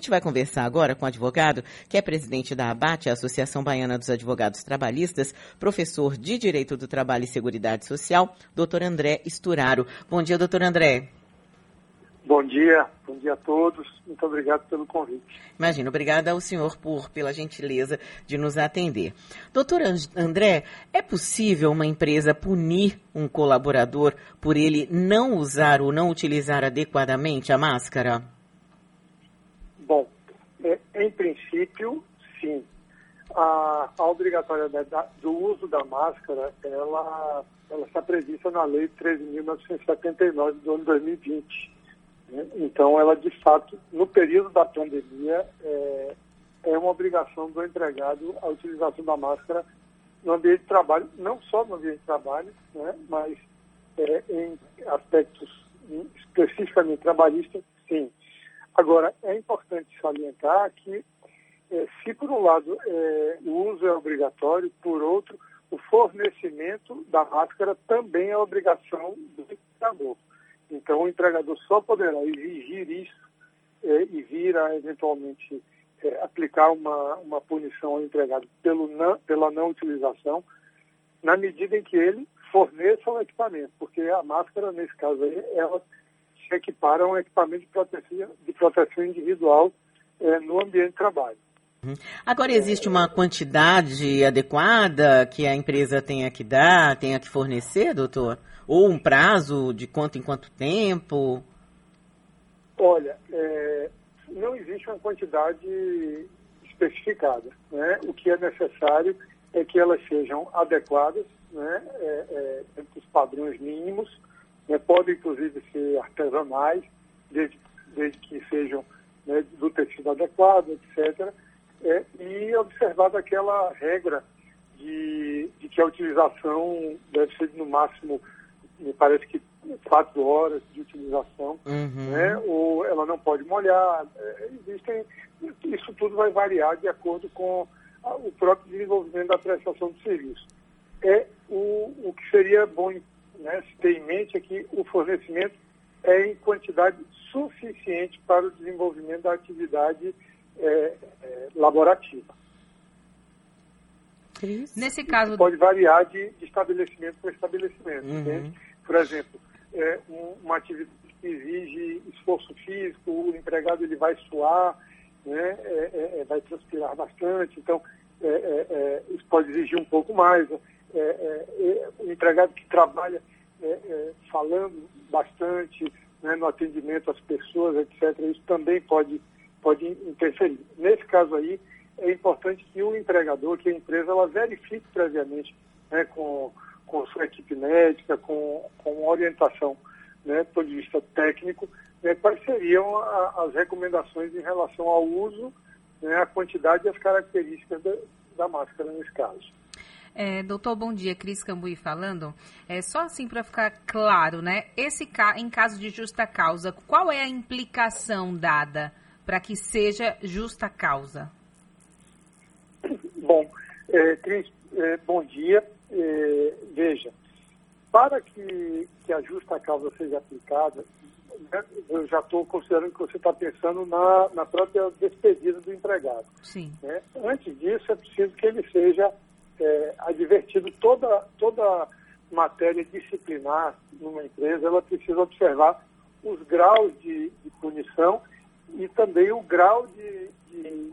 gente vai conversar agora com o advogado, que é presidente da ABAT, a Associação Baiana dos Advogados Trabalhistas, professor de Direito do Trabalho e Seguridade Social, doutor André Esturaro. Bom dia, doutor André. Bom dia, bom dia a todos. Muito obrigado pelo convite. Imagina, obrigada ao senhor por pela gentileza de nos atender. Doutor André, é possível uma empresa punir um colaborador por ele não usar ou não utilizar adequadamente a máscara? É, em princípio, sim. A, a obrigatoriedade do uso da máscara, ela, ela está prevista na Lei 13.979 do ano 2020 né? Então, ela de fato, no período da pandemia, é, é uma obrigação do empregado a utilização da máscara no ambiente de trabalho, não só no ambiente de trabalho, né, mas é, em aspectos especificamente trabalhistas, sim. Agora, é importante salientar que, é, se por um lado é, o uso é obrigatório, por outro, o fornecimento da máscara também é obrigação do empregador. Então, o empregador só poderá exigir isso é, e vir a, eventualmente, aplicar uma, uma punição ao empregado pelo não, pela não utilização, na medida em que ele forneça o equipamento, porque a máscara, nesse caso aí, ela se equipara a um equipamento de proteção, de proteção individual é, no ambiente de trabalho. Uhum. Agora, existe uma quantidade adequada que a empresa tenha que dar, tenha que fornecer, doutor? Ou um prazo de quanto em quanto tempo? Olha, é, não existe uma quantidade especificada. Né? O que é necessário é que elas sejam adequadas né? É, é, entre os padrões mínimos, né? podem inclusive ser artesanais, desde, desde que sejam né, do tecido adequado, etc. É, e observada aquela regra de, de que a utilização deve ser no máximo me parece que quatro horas de utilização, uhum. né? ou ela não pode molhar. É, existem, isso tudo vai variar de acordo com a, o próprio desenvolvimento da prestação do serviço. É o, o que seria bom né, se ter em mente é que o fornecimento é em quantidade suficiente para o desenvolvimento da é, é, laborativa. Nesse caso. Pode variar de, de estabelecimento para estabelecimento. Uhum. Por exemplo, é, um, uma atividade que exige esforço físico, o empregado ele vai suar, né, é, é, é vai transpirar bastante, então é, é, isso pode exigir um pouco mais. O empregado que trabalha falando bastante né, no atendimento às pessoas, etc., isso também pode, pode interferir. Nesse caso aí, é importante que o empregador, que a empresa, ela verifique previamente né, com com sua equipe médica, com, com orientação né, do ponto de vista técnico, né, quais seriam a, as recomendações em relação ao uso, né, a quantidade e as características da, da máscara nesse caso. É, doutor, bom dia, Cris Cambuí falando. É, só assim para ficar claro, né? Esse em caso de justa causa, qual é a implicação dada para que seja justa causa? Bom, é, Cris, é, bom dia. É, veja, para que, que a justa causa seja aplicada, né, eu já estou considerando que você está pensando na, na própria despedida do empregado. Sim. Né? Antes disso, é preciso que ele seja é, advertido toda, toda matéria disciplinar numa empresa, ela precisa observar os graus de, de punição e também o grau de, de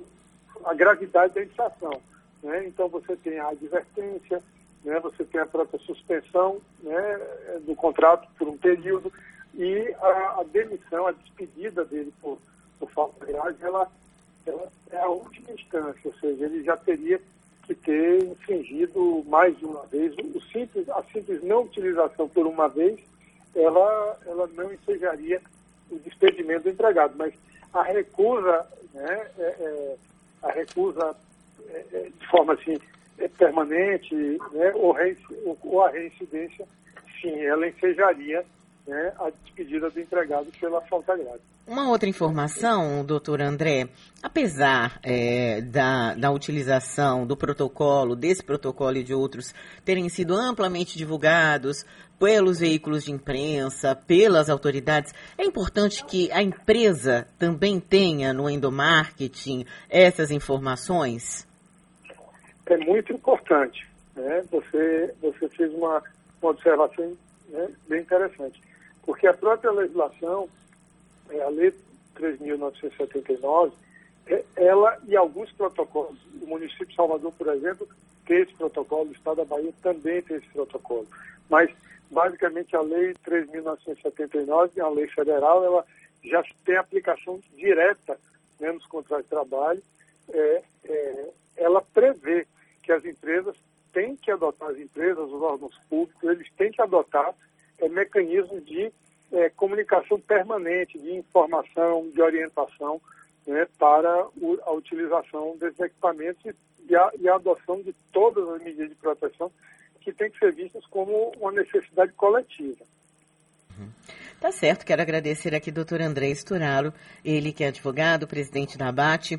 a gravidade da infração. Né? Então você tem a advertência, né, você tem a própria suspensão né, do contrato por um período e a, a demissão, a despedida dele por, por falta grave, ela, ela é a última instância, ou seja, ele já teria que ter infringido mais de uma vez. O simples, a simples não utilização por uma vez, ela, ela não ensejaria o despedimento do empregado, mas a recusa, né, é, é, a recusa é, é de forma assim é permanente, né, ou, ou, a reincidência, sim, ela ensejaria né, a despedida do empregado pela falta grave. Uma outra informação, doutor André, apesar é, da, da utilização do protocolo, desse protocolo e de outros terem sido amplamente divulgados pelos veículos de imprensa, pelas autoridades, é importante que a empresa também tenha no endomarketing essas informações? É muito importante. Né? Você, você fez uma, uma observação né, bem interessante, porque a própria legislação é, a Lei 3.979, é, ela e alguns protocolos, o município de Salvador, por exemplo, tem esse protocolo, o Estado da Bahia também tem esse protocolo. Mas, basicamente, a Lei 3.979, a lei federal, ela já tem aplicação direta né, nos contratos de trabalho. É, é, ela prevê que as empresas têm que adotar, as empresas, os órgãos públicos, eles têm que adotar é, mecanismos de é, comunicação permanente, de informação, de orientação né, para o, a utilização desses equipamentos e a, e a adoção de todas as medidas de proteção que têm que ser vistas como uma necessidade coletiva. Uhum. Tá certo, quero agradecer aqui doutor André Esturalo, ele que é advogado, presidente da ABAT,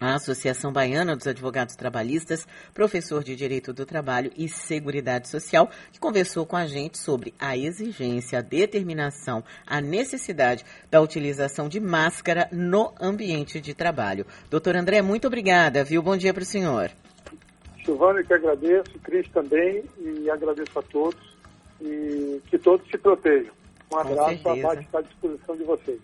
a Associação Baiana dos Advogados Trabalhistas, professor de Direito do Trabalho e Seguridade Social, que conversou com a gente sobre a exigência, a determinação, a necessidade da utilização de máscara no ambiente de trabalho. Doutor André, muito obrigada, viu? Bom dia para o senhor. Silvana, que agradeço, Cris também, e agradeço a todos, e que todos se protejam. Um abraço, a bate está à disposição de vocês.